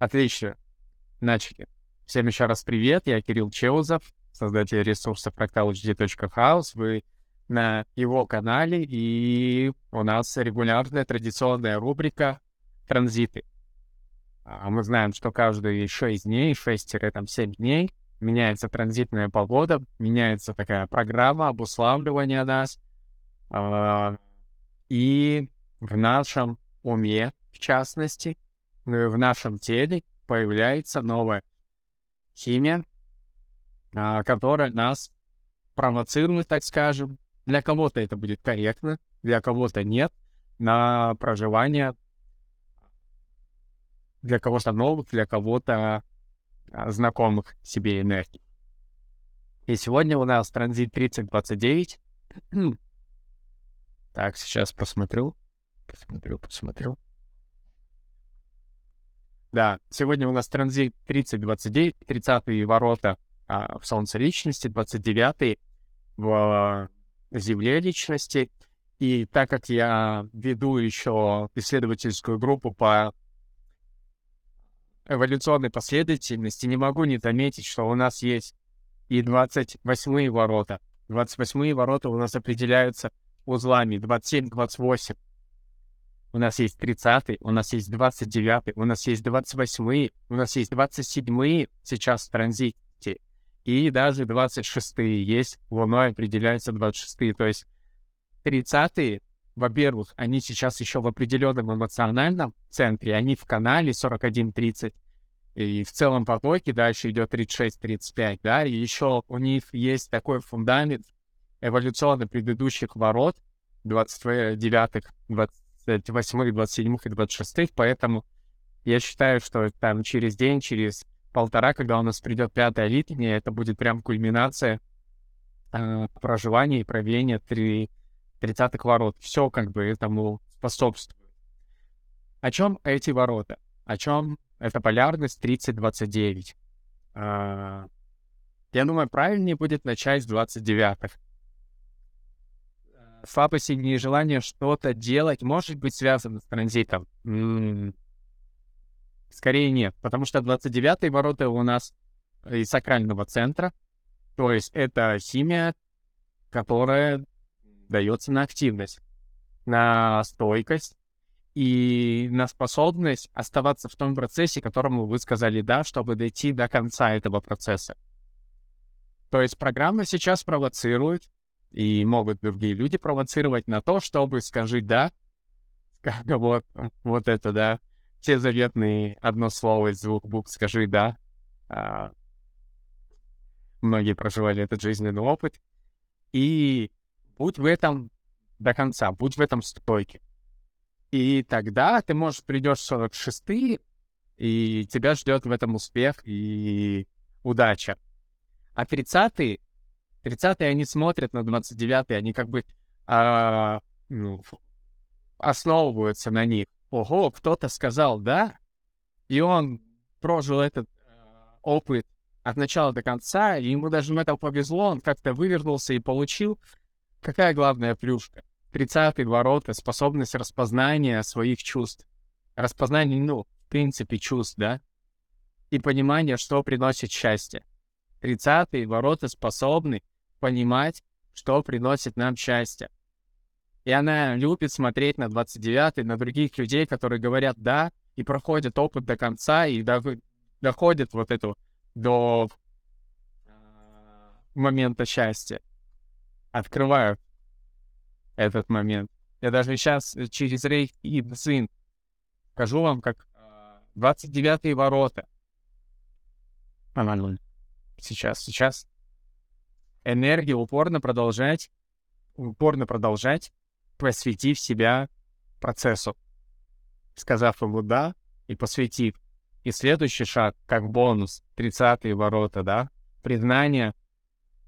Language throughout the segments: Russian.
Отлично. Начали. Всем еще раз привет. Я Кирилл Чеузов, создатель ресурса fractalhd.house. Вы на его канале, и у нас регулярная традиционная рубрика «Транзиты». А мы знаем, что каждые 6 дней, 6-7 дней меняется транзитная погода, меняется такая программа обуславливания нас. А, и в нашем уме, в частности, в нашем теле появляется новая химия, а, которая нас провоцирует, так скажем. Для кого-то это будет корректно, для кого-то нет, на проживание для кого-то новых, для кого-то а, знакомых себе энергий. И сегодня у нас транзит 3029. так, сейчас посмотрю. Посмотрю, посмотрю. Да, сегодня у нас транзит 3029, 30 ворота а, в Солнце Личности, 29 в а, Земле Личности. И так как я веду еще исследовательскую группу по эволюционной последовательности, не могу не заметить, что у нас есть и 28 ворота. 28 ворота у нас определяются узлами 27-28. У нас есть 30 у нас есть 29 у нас есть 28 у нас есть 27 сейчас в транзите. И даже 26 есть, луной определяются 26 То есть 30 во-первых, они сейчас еще в определенном эмоциональном центре, они в канале 41-30, и в целом потоке дальше идет 36-35, да, и еще у них есть такой фундамент эволюционно предыдущих ворот, 29-х, 28-х, 27-х и 26-х, поэтому я считаю, что там через день, через полтора, когда у нас придет пятая линия, это будет прям кульминация э, проживания и проявления 3 30-х ворот. Все как бы этому способствует. О чем эти ворота? О чем эта полярность 30-29? А, я думаю, правильнее будет начать с 29-х. Слабость и желание что-то делать может быть связано с транзитом. Скорее нет, потому что 29-е ворота у нас из сакрального центра, то есть это химия, которая дается на активность, на стойкость и на способность оставаться в том процессе, которому вы сказали «да», чтобы дойти до конца этого процесса. То есть программа сейчас провоцирует, и могут другие люди провоцировать на то, чтобы скажи «да», вот, вот это «да», все заветные одно слово из двух букв «скажи да». А, многие проживали этот жизненный опыт. И будь в этом до конца, будь в этом стойке. И тогда ты, можешь придешь в 46 и тебя ждет в этом успех и удача. А 30-е, 30-е они смотрят на 29-е, они как бы а, ну, основываются на них. Ого, кто-то сказал «да», и он прожил этот э, опыт от начала до конца, и ему даже в этом повезло, он как-то вывернулся и получил Какая главная плюшка? 30 ворота, способность распознания своих чувств. Распознание, ну, в принципе, чувств, да? И понимание, что приносит счастье. 30 ворота способны понимать, что приносит нам счастье. И она любит смотреть на 29 на других людей, которые говорят «да», и проходят опыт до конца, и до, доходят вот эту до э, момента счастья открываю этот момент. Я даже сейчас э, через рейх и сын скажу вам, как 29-е а, ворота. Сейчас, сейчас. Энергия упорно продолжать, упорно продолжать, посвятив себя процессу. Сказав ему «да» и посвятив. И следующий шаг, как бонус, 30-е ворота, да, признание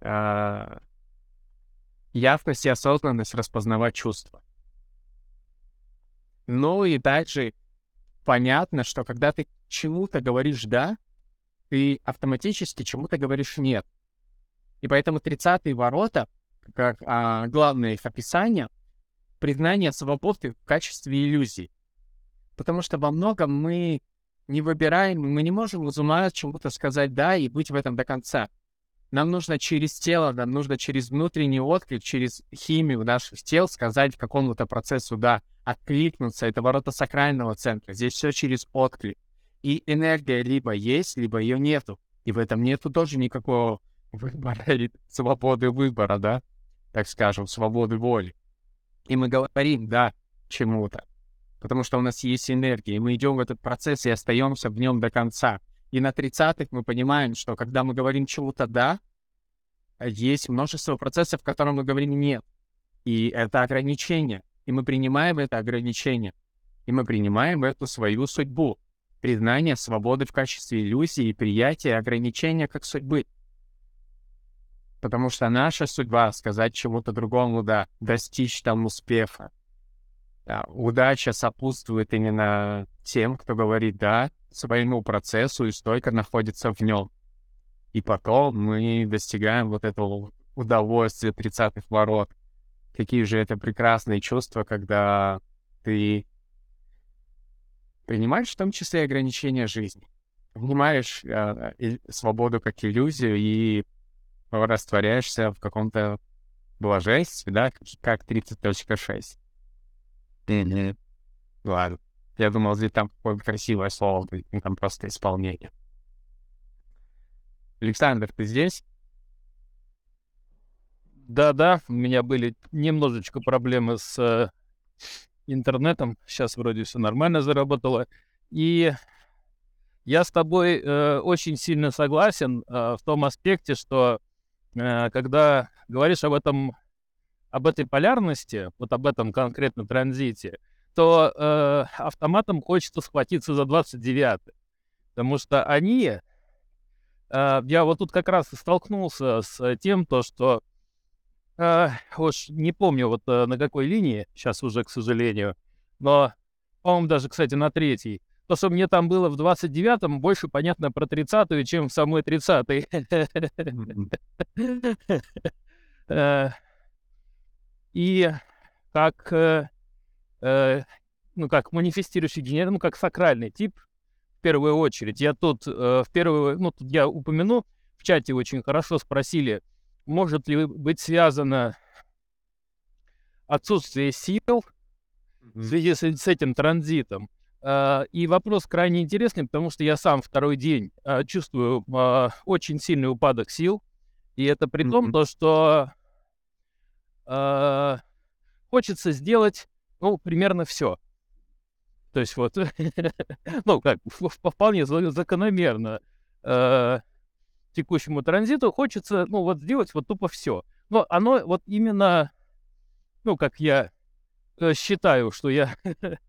э, ясность и осознанность распознавать чувства. Ну и также понятно, что когда ты чему-то говоришь «да», ты автоматически чему-то говоришь «нет». И поэтому 30-е ворота, как а, главное их описание, признание свободы в качестве иллюзии. Потому что во многом мы не выбираем, мы не можем ума чему-то сказать «да» и быть в этом до конца. Нам нужно через тело, нам нужно через внутренний отклик, через химию наших тел сказать какому-то процессу «да», откликнуться. Это ворота сакрального центра. Здесь все через отклик. И энергия либо есть, либо ее нету. И в этом нету тоже никакого выбора, свободы выбора, да, так скажем, свободы воли. И мы говорим «да» чему-то, потому что у нас есть энергия, и мы идем в этот процесс и остаемся в нем до конца. И на 30-х мы понимаем, что когда мы говорим чему-то «да», есть множество процессов, в котором мы говорим «нет». И это ограничение. И мы принимаем это ограничение. И мы принимаем эту свою судьбу. Признание свободы в качестве иллюзии и приятие ограничения как судьбы. Потому что наша судьба — сказать чему-то другому «да», достичь там успеха. Да, удача сопутствует именно тем, кто говорит «да» своему процессу и стойко находится в нем. И потом мы достигаем вот этого удовольствия 30-х ворот. Какие же это прекрасные чувства, когда ты принимаешь в том числе ограничения жизни, понимаешь э, свободу как иллюзию и растворяешься в каком-то блаженстве, да, как 30.6. Mm-hmm. Ладно. Я думал, здесь там какое-то красивое слово будет, там просто исполнение. Александр, ты здесь? Да-да, у меня были немножечко проблемы с э, интернетом. Сейчас вроде все нормально заработало. И я с тобой э, очень сильно согласен э, в том аспекте, что когда говоришь об этом, об этой полярности, вот об этом конкретно транзите, то э, автоматом хочется схватиться за 29 потому что они, э, я вот тут как раз столкнулся с тем, то, что э, уж не помню вот э, на какой линии, сейчас уже, к сожалению, но, по-моему, даже, кстати, на третьей, то, что мне там было в 29-м, больше понятно про 30-ю, чем в самой 30-й. Э, и как, э, э, ну, как манифестирующий генерал, ну, как сакральный тип, в первую очередь. Я тут в первую, ну, тут я упомяну, в чате очень хорошо спросили, может ли быть связано отсутствие сил в связи с, с этим транзитом. А, и вопрос крайне интересный, потому что я сам второй день а, чувствую а, очень сильный упадок сил. И это при том, то, что хочется сделать, ну, примерно все. То есть вот, ну, как, вполне закономерно текущему транзиту хочется, ну, вот сделать вот тупо все. Но оно вот именно, ну, как я э, считаю, что я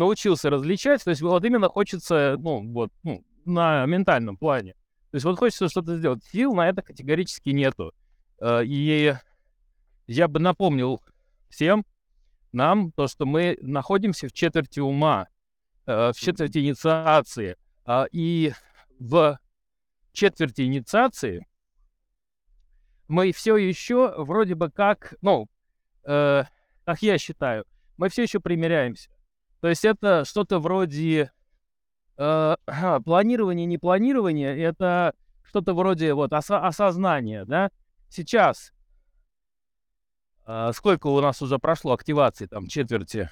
научился различать. То есть вот именно хочется, ну, вот, ну, на ментальном плане. То есть вот хочется что-то сделать. Сил на это категорически нету. Э, и я бы напомнил всем нам то, что мы находимся в четверти ума, э, в четверти инициации. А, и в четверти инициации мы все еще вроде бы как, ну, э, как я считаю, мы все еще примеряемся. То есть это что-то вроде э, планирования, не планирования, это что-то вроде вот осо- осознания, да. Сейчас э, сколько у нас уже прошло активации, там, четверти?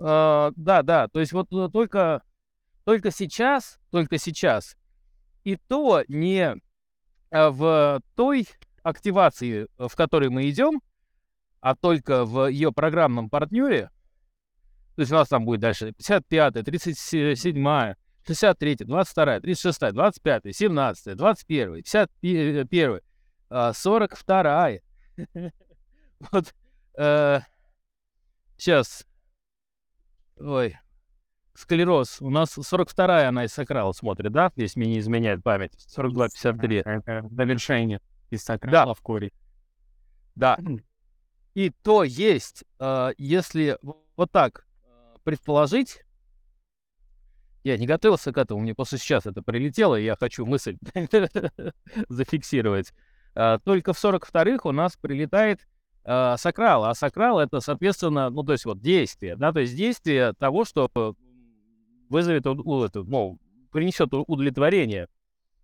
Э, да, да, то есть вот э, только, только сейчас, только сейчас, и то не в той активации, в которой мы идем, а только в ее программном партнере, то есть у нас там будет дальше 55, 37, 63, 22, 36, 25, 17, 21, 51, 42. Вот э, сейчас, ой, склероз. У нас 42-я она из сакрала смотрит, да? Если мне не изменяет память. 42-53. Это довершение из сакрала да. в коре. Да. И то есть, э, если вот так э, предположить, я не готовился к этому, мне просто сейчас это прилетело, и я хочу мысль зафиксировать. Э, только в 42-х у нас прилетает сакрал, а сакрал это, соответственно, ну, то есть вот действие, да, то есть действие того, что вызовет, у, это, ну, принесет удовлетворение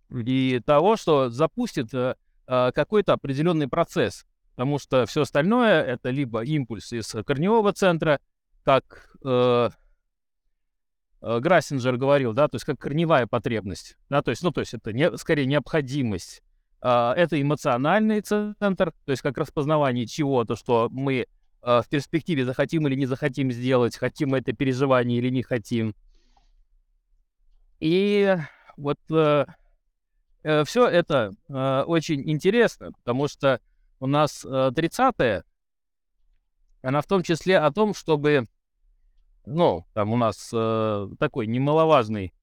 и того, что запустит какой-то определенный процесс, потому что все остальное это либо импульс из корневого центра, как э, э, Грассинджер говорил, да, то есть как корневая потребность, да, то есть, ну, то есть это не, скорее необходимость, э, это эмоциональный центр, то есть как распознавание чего-то, что мы э, в перспективе захотим или не захотим сделать, хотим мы это переживание или не хотим. И вот э, э, все это э, очень интересно, потому что у нас э, 30-е, она в том числе о том, чтобы, ну, там у нас э, такой немаловажный,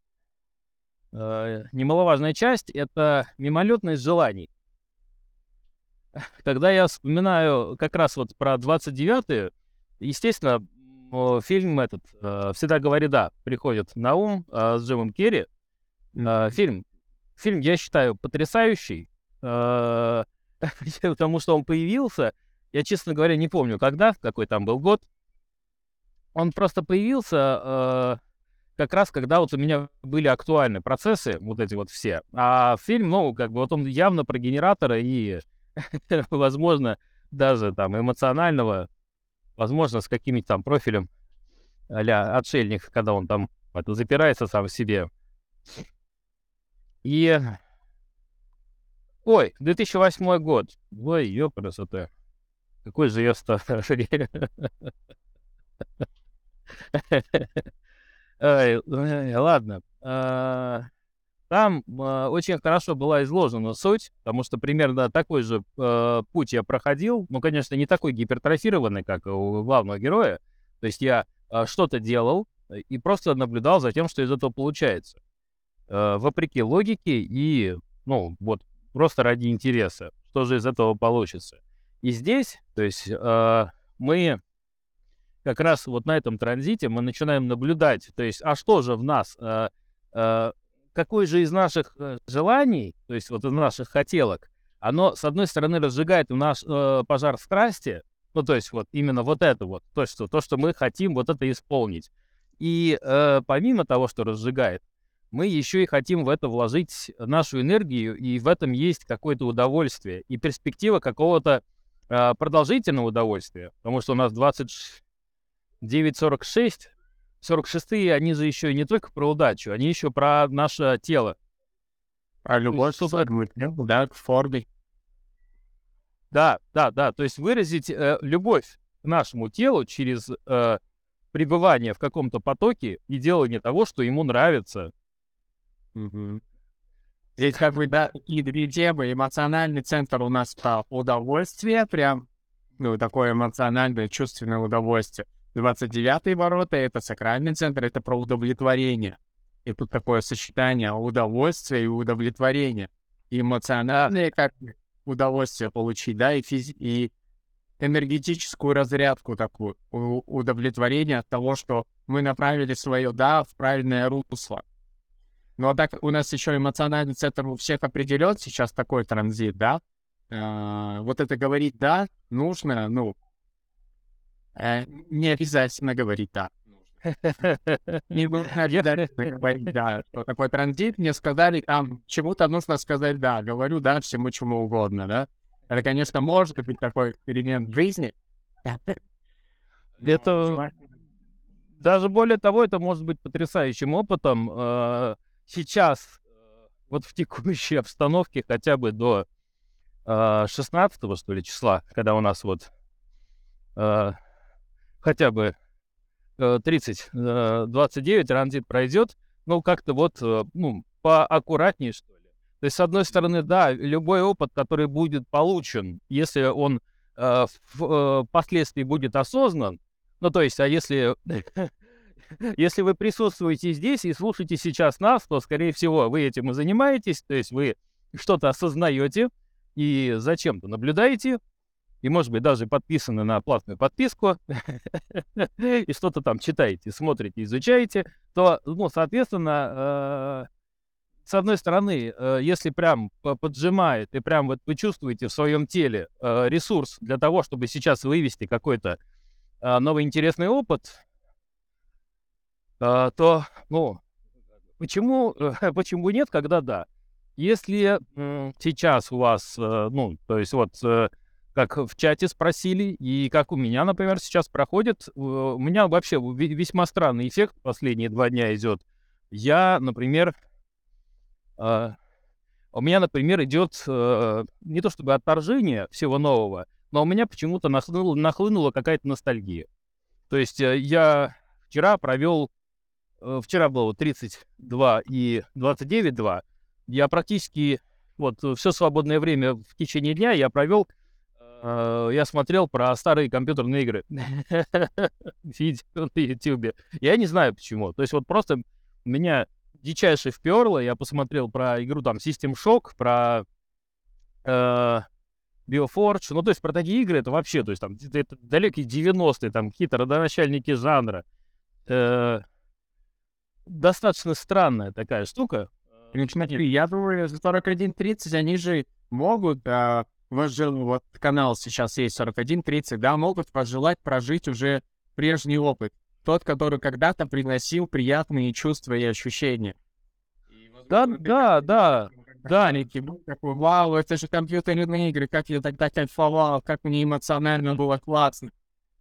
э, немаловажная часть — это мимолетность желаний. Когда я вспоминаю как раз вот про 29-е, естественно, фильм этот э, «Всегда говори да» приходит на ум э, с Джимом Керри. Э, фильм, фильм, я считаю, потрясающий, э, потому что он появился, я, честно говоря, не помню, когда, какой там был год. Он просто появился э, как раз, когда вот у меня были актуальны процессы, вот эти вот все. А фильм, ну, как бы вот он явно про генератора и, возможно, даже там эмоционального возможно, с каким-нибудь там профилем а отшельник, когда он там это, запирается сам в себе. И... Ой, 2008 год. Ой, ёпрасоте. Какой же я старый. Ладно. А, там э, очень хорошо была изложена суть, потому что примерно такой же э, путь я проходил. Ну, конечно, не такой гипертрофированный, как у главного героя. То есть я что-то делал и просто наблюдал за тем, что из этого получается. Вопреки логике и, ну, вот просто ради интереса, что же из этого получится. И здесь, то есть э, мы как раз вот на этом транзите мы начинаем наблюдать, то есть, а что же в нас, э, э, какое же из наших э, желаний, то есть вот из наших хотелок, оно, с одной стороны, разжигает у нас э, пожар страсти, ну, то есть вот именно вот это вот, то, что, то, что мы хотим вот это исполнить. И э, помимо того, что разжигает, мы еще и хотим в это вложить нашу энергию, и в этом есть какое-то удовольствие и перспектива какого-то э, продолжительного удовольствия, потому что у нас 29.46, 46-е, они же еще не только про удачу, они еще про наше тело. А любовь, что да, к форме. Да, да, да. То есть выразить э, любовь к нашему телу через э, пребывание в каком-то потоке и делание того, что ему нравится. Угу. Здесь как бы, да, такие две темы. Эмоциональный центр у нас про удовольствие, прям, ну, такое эмоциональное, чувственное удовольствие. 29-е ворота — это сакральный центр, это про удовлетворение. И тут такое сочетание удовольствия и удовлетворения. Эмоциональное, как удовольствие получить, да, и, физи- и энергетическую разрядку такую, удовлетворение от того, что мы направили свое «да» в правильное русло. Ну а так у нас еще эмоциональный центр у всех определен сейчас такой транзит, да? А, вот это говорить «да» нужно, ну, Э, не обязательно говорить «да». Не нужно обязательно говорить «да». Такой транзит, мне сказали, там, чему-то нужно сказать «да». Говорю «да» всему чему угодно, да. Это, конечно, может быть такой эксперимент в жизни. Это... Даже более того, это может быть потрясающим опытом. Э, сейчас, э, вот в текущей обстановке, хотя бы до 16 что ли, числа, когда у нас вот хотя бы 30, э, 29 э, транзит пройдет, ну, как-то вот, э, ну, поаккуратнее, что ли. То есть, с одной стороны, да, любой опыт, который будет получен, если он э, впоследствии будет осознан, ну, то есть, а если, если вы присутствуете здесь и слушаете сейчас нас, то, скорее всего, вы этим и занимаетесь, то есть вы что-то осознаете и зачем-то наблюдаете, и, может быть, даже подписаны на платную подписку, и что-то там читаете, смотрите, изучаете, то, ну, соответственно, с одной стороны, э, если прям поджимает, и прям вот вы чувствуете в своем теле э, ресурс для того, чтобы сейчас вывести какой-то э, новый интересный опыт, то, ну, почему, почему нет, когда да? Если сейчас у вас, ну, то есть вот как в чате спросили, и как у меня, например, сейчас проходит, у меня вообще весьма странный эффект последние два дня идет. Я, например, Uh, у меня, например, идет не то чтобы отторжение всего нового, но у меня почему-то нахлынула, нахлынула какая-то ностальгия. То есть я вчера провел, вчера было 32 и 29.2, я практически вот все свободное время в течение дня я провел, я смотрел про старые компьютерные игры на YouTube. Я не знаю почему. То есть вот просто меня дичайше вперло. Я посмотрел про игру там System Shock, про э, Bioforge. Ну, то есть про такие игры это вообще, то есть там далекие 90-е, там какие-то родоначальники жанра. Э, достаточно странная такая штука. Ну, смотри, я думаю, за 41.30 они же могут, э, вот канал сейчас есть 41.30, да, могут пожелать прожить уже прежний опыт тот, который когда-то приносил приятные чувства и ощущения. да, да, да, да, Ники был такой, вау, это же компьютерные игры, как я тогда кайфовал, как мне эмоционально было классно.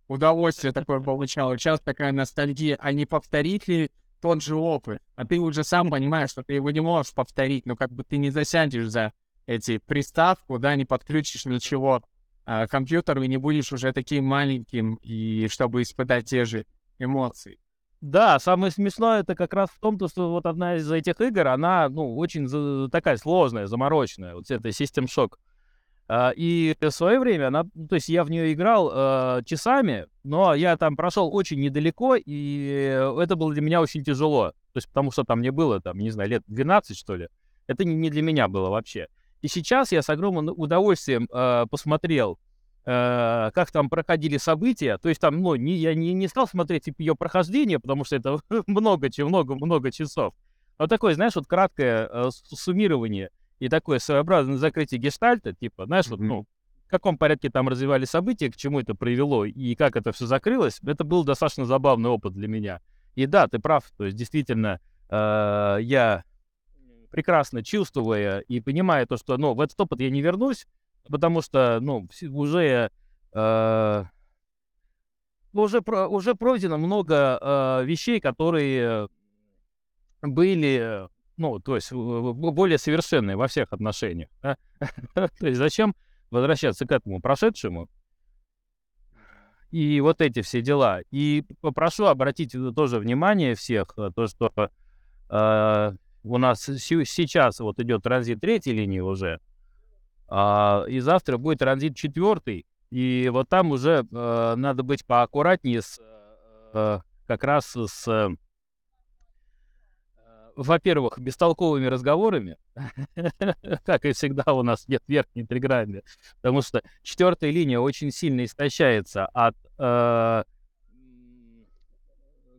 Удовольствие такое получал. Сейчас такая ностальгия, а не повторить ли тот же опыт? А ты уже сам понимаешь, что ты его не можешь повторить, но как бы ты не засядешь за эти приставку, да, не подключишь ничего а, компьютеру и не будешь уже таким маленьким, и чтобы испытать те же эмоций. Да, самое смешное это как раз в том, что вот одна из этих игр, она, ну, очень такая сложная, замороченная, вот это System Shock. Uh, и в свое время она, ну, то есть я в нее играл uh, часами, но я там прошел очень недалеко, и это было для меня очень тяжело. То есть потому что там мне было, там, не знаю, лет 12, что ли. Это не, для меня было вообще. И сейчас я с огромным удовольствием uh, посмотрел э, как там проходили события. То есть там, ну, не, я не, не стал смотреть типа, ее прохождение, потому что это много, много, много часов. Но такое, знаешь, вот краткое э, суммирование и такое своеобразное закрытие гештальта, типа, знаешь, mm-hmm. вот, ну, в каком порядке там развивались события, к чему это привело и как это все закрылось, это был достаточно забавный опыт для меня. И да, ты прав, то есть действительно э, я прекрасно чувствуя и понимая то, что, ну, в этот опыт я не вернусь, потому что, ну, уже, э, уже, уже пройдено много э, вещей, которые были, ну, то есть более совершенные во всех отношениях. Да? то есть зачем возвращаться к этому прошедшему? И вот эти все дела. И попрошу обратить тоже внимание всех, э, то, что э, у нас сейчас вот идет транзит третьей линии уже, а, и завтра будет транзит четвертый. И вот там уже э, надо быть поаккуратнее с, э, как раз с, э, во-первых, бестолковыми разговорами, как и всегда у нас нет верхней триграмме, потому что четвертая линия очень сильно истощается от э,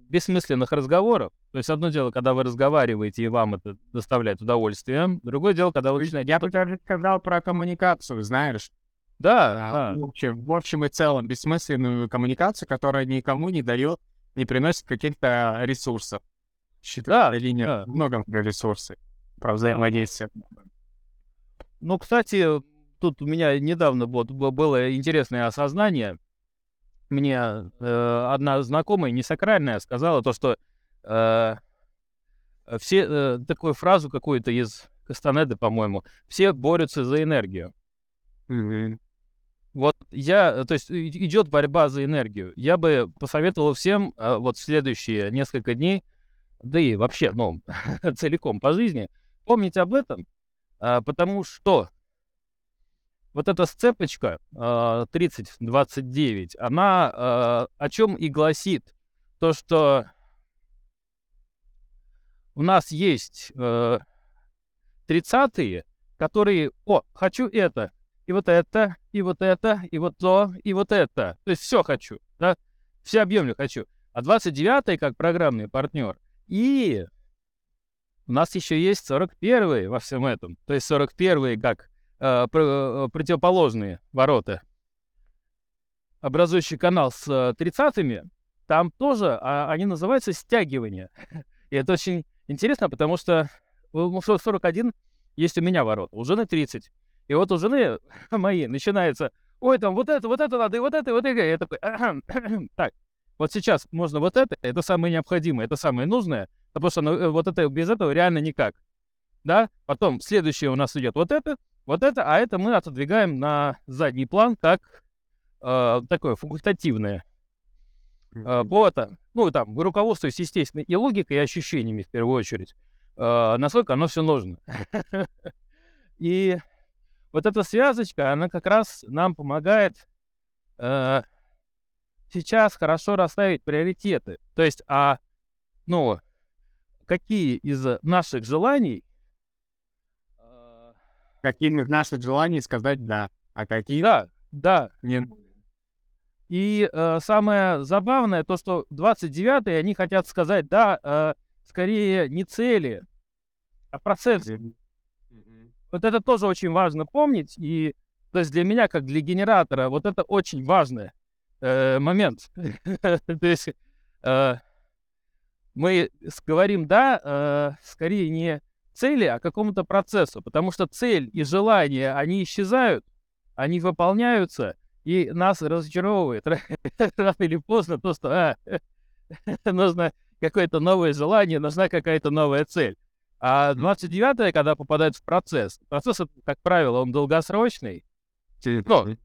бессмысленных разговоров. То есть одно дело, когда вы разговариваете, и вам это доставляет удовольствие. Другое дело, когда вы начинаете... Я бы даже сказал про коммуникацию, знаешь. Да, а, В, общем, в общем и целом, бессмысленную коммуникацию, которая никому не дает, не приносит каких-то ресурсов. Считаю, да, линия да. много ресурсов про взаимодействие. Ну, кстати, тут у меня недавно вот было интересное осознание мне э, одна знакомая, не сакральная, сказала то, что э, все, э, такую фразу какую-то из Кастанеды, по-моему, все борются за энергию. Mm-hmm. Вот я, то есть идет борьба за энергию. Я бы посоветовал всем э, вот в следующие несколько дней, да и вообще, ну, целиком по жизни, помнить об этом, э, потому что вот эта сцепочка э, а, 30-29, она э, о чем и гласит? То, что у нас есть э, 30-е, которые, о, хочу это, и вот это, и вот это, и вот то, и вот это. То есть все хочу, да? Все объемы хочу. А 29-й как программный партнер. И у нас еще есть 41 во всем этом. То есть 41 как э, пр- э, противоположные ворота, образующий канал с э, 30-ми, там тоже а, они называются стягивание. И это очень интересно, потому что у 41 есть у меня ворот, у жены 30. И вот у жены моей начинается, ой, там вот это, вот это надо, и вот это, и вот это. Я такой, так, вот сейчас можно вот это, это самое необходимое, это самое нужное, потому что ну, вот это без этого реально никак. Да, потом следующее у нас идет вот это, вот это, а это мы отодвигаем на задний план как э, такое факультативное. Э, это, ну, там, руководствуясь, естественно, и логикой, и ощущениями в первую очередь, э, насколько оно все нужно. И вот эта связочка, она как раз нам помогает э, сейчас хорошо расставить приоритеты. То есть, а, ну, какие из наших желаний э, Какими из наших желаний сказать «да», а какие да, да. нет. И э, самое забавное то, что 29-е они хотят сказать, да, э, скорее не цели, а процесс. Вот это тоже очень важно помнить. И то есть для меня, как для генератора, вот это очень важный э, момент. То есть э, мы говорим да, э, скорее не цели, а какому-то процессу, потому что цель и желание, они исчезают, они выполняются, и нас разочаровывает рано или поздно то, что а, нужно какое-то новое желание, нужна какая-то новая цель. А 29-е, когда попадает в процесс, процесс, как правило, он долгосрочный, Ну,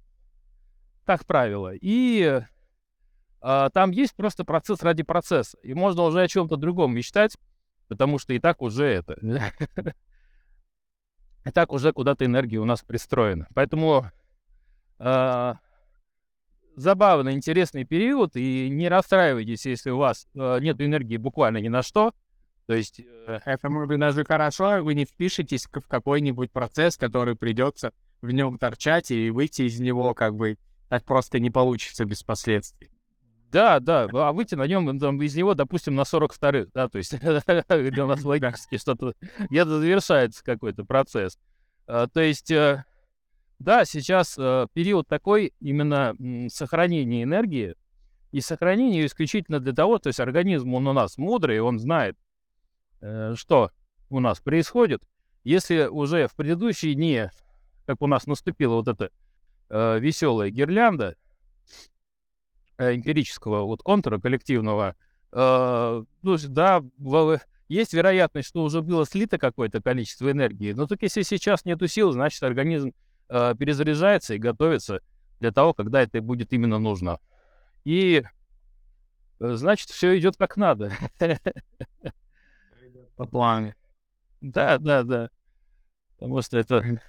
как правило, и а, там есть просто процесс ради процесса, и можно уже о чем-то другом мечтать, потому что и так уже это, и так уже куда-то энергия у нас пристроена. Поэтому а, забавный, интересный период, и не расстраивайтесь, если у вас э, нет энергии буквально ни на что. То есть, э, Это может быть даже хорошо, вы не впишетесь в какой-нибудь процесс, который придется в нем торчать, и выйти из него как бы так просто не получится без последствий. да, да, а выйти на нем из него, допустим, на 42-х, да, то есть у нас логически что-то, где-то завершается какой-то процесс. А, То есть, э, да, сейчас э, период такой именно сохранения энергии, и сохранение исключительно для того, то есть организм, он у нас мудрый, он знает, э, что у нас происходит. Если уже в предыдущие дни, как у нас наступила вот эта веселая гирлянда э, эмпирического вот контура коллективного, э, ну, да, есть вероятность, что уже было слито какое-то количество энергии, но только если сейчас нету сил, значит организм э, перезаряжается и готовится для того, когда это будет именно нужно. И э, значит, все идет как надо. По плану. Да, да, да. Потому что это...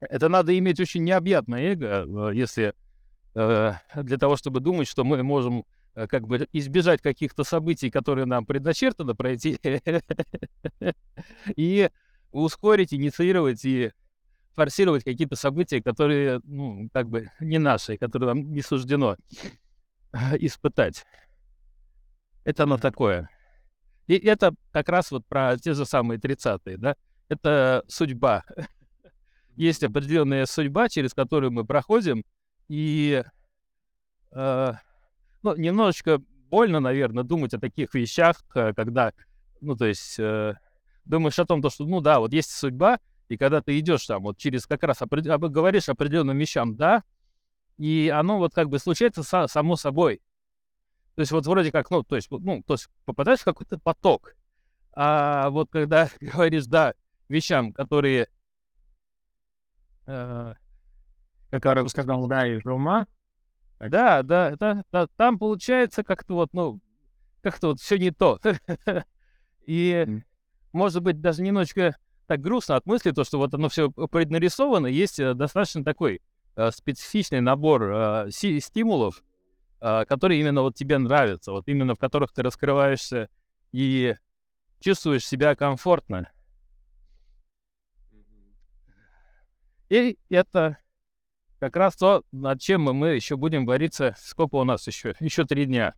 Это надо иметь очень необъятное эго, э, если э, для того, чтобы думать, что мы можем э, как бы избежать каких-то событий, которые нам предначертано пройти, и ускорить, инициировать и форсировать какие-то события, которые, ну, как бы не наши, которые нам не суждено испытать. Это оно такое. И это как раз вот про те же самые 30-е, да? Это судьба. Есть определенная судьба, через которую мы проходим, и э, ну, немножечко больно, наверное, думать о таких вещах, э, когда, ну, то есть, э, думаешь о том, то, что, ну да, вот есть судьба, и когда ты идешь там вот через как раз опред- говоришь определенным вещам, да, и оно вот как бы случается са- само собой. То есть вот вроде как, ну, то есть, ну, то есть попадаешь в какой-то поток. А вот когда говоришь «да» вещам, которые... э, Который сказал «да» из ума. да, да, да, да, там получается как-то вот, ну, как-то вот все не то. И, может быть, даже немножечко так грустно от мысли, то, что вот оно все преднарисовано, есть э, достаточно такой э, специфичный набор э, си- стимулов, э, которые именно вот тебе нравятся, вот именно в которых ты раскрываешься и чувствуешь себя комфортно. И это как раз то, над чем мы, еще будем бориться. Сколько у нас еще? Еще три дня.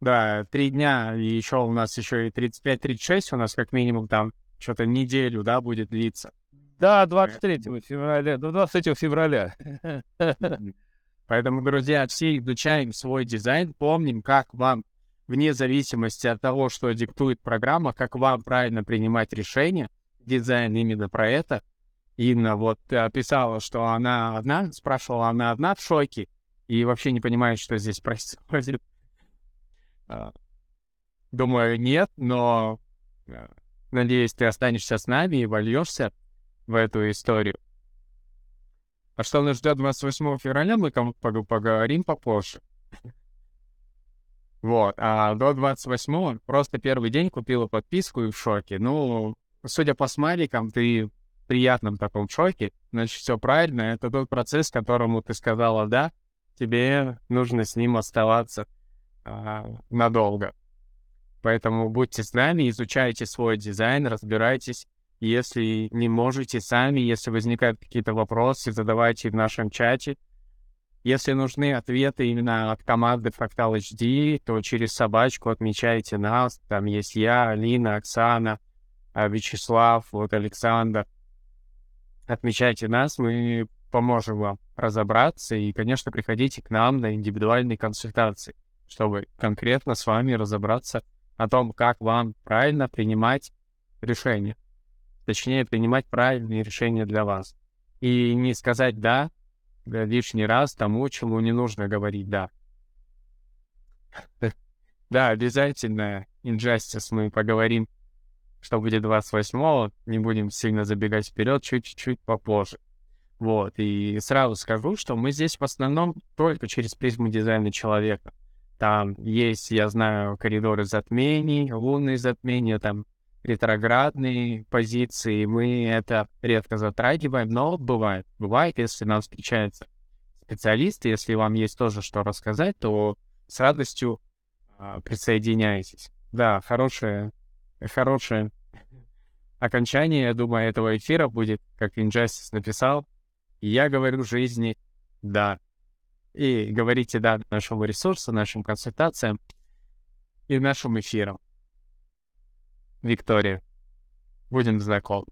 Да, три дня, и еще у нас еще и 35-36 у нас как минимум там что-то неделю, да, будет длиться. Да, 23 февраля, до 23 февраля. Поэтому, друзья, все изучаем свой дизайн, помним, как вам, вне зависимости от того, что диктует программа, как вам правильно принимать решения. Дизайн именно про это. Инна вот писала, что она одна, спрашивала, она одна в шоке и вообще не понимает, что здесь происходит. А, думаю, нет, но а, надеюсь, ты останешься с нами и вольешься в эту историю. А что нас ждет 28 февраля, мы поговорим попозже. Вот, а до 28 просто первый день купила подписку и в шоке. Ну, судя по смайликам, ты в приятном таком шоке, значит, все правильно. Это тот процесс, которому ты сказала «да», тебе нужно с ним оставаться а, надолго. Поэтому будьте с нами, изучайте свой дизайн, разбирайтесь. Если не можете сами, если возникают какие-то вопросы, задавайте в нашем чате. Если нужны ответы именно от команды Fractal HD, то через собачку отмечайте нас. Там есть я, Алина, Оксана, Вячеслав, вот Александр. Отмечайте нас, мы поможем вам разобраться. И, конечно, приходите к нам на индивидуальные консультации, чтобы конкретно с вами разобраться о том, как вам правильно принимать решения. Точнее, принимать правильные решения для вас. И не сказать «да», лишний раз тому, чему не нужно говорить «да». Да, обязательно Injustice мы поговорим, что будет 28-го, не будем сильно забегать вперед, чуть-чуть попозже. Вот, и сразу скажу, что мы здесь в основном только через призму дизайна человека. Там есть, я знаю, коридоры затмений, лунные затмения, там ретроградные позиции, мы это редко затрагиваем, но бывает. Бывает, если нам встречаются специалисты, если вам есть тоже что рассказать, то с радостью а, присоединяйтесь. Да, хорошее, хорошее окончание, я думаю, этого эфира будет, как Injustice написал. я говорю жизни «да». И говорите «да» нашему ресурсу, нашим консультациям и нашим эфирам. Виктория. Будем знакомы.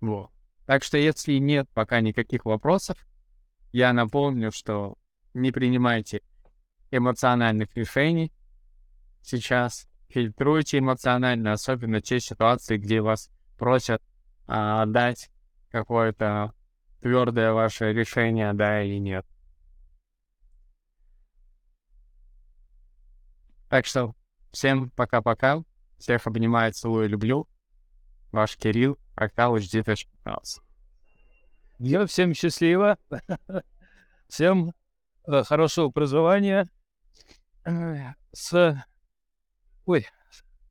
Вот. Так что если нет пока никаких вопросов, я напомню, что не принимайте эмоциональных решений сейчас. Фильтруйте эмоционально, особенно те ситуации, где вас просят а, дать какое-то твердое ваше решение, да или нет. Так что всем пока-пока. Всех обнимаю, целую, люблю. Ваш Кирилл, Актал HD. Я всем счастливо. Всем э, хорошего образования. С... Ой,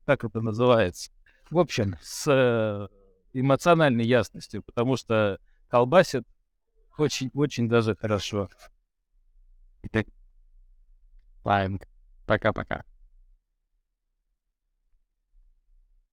как это называется? В общем, с э, эмоциональной ясностью, потому что колбасит очень-очень даже хорошо. Ладно, пока-пока.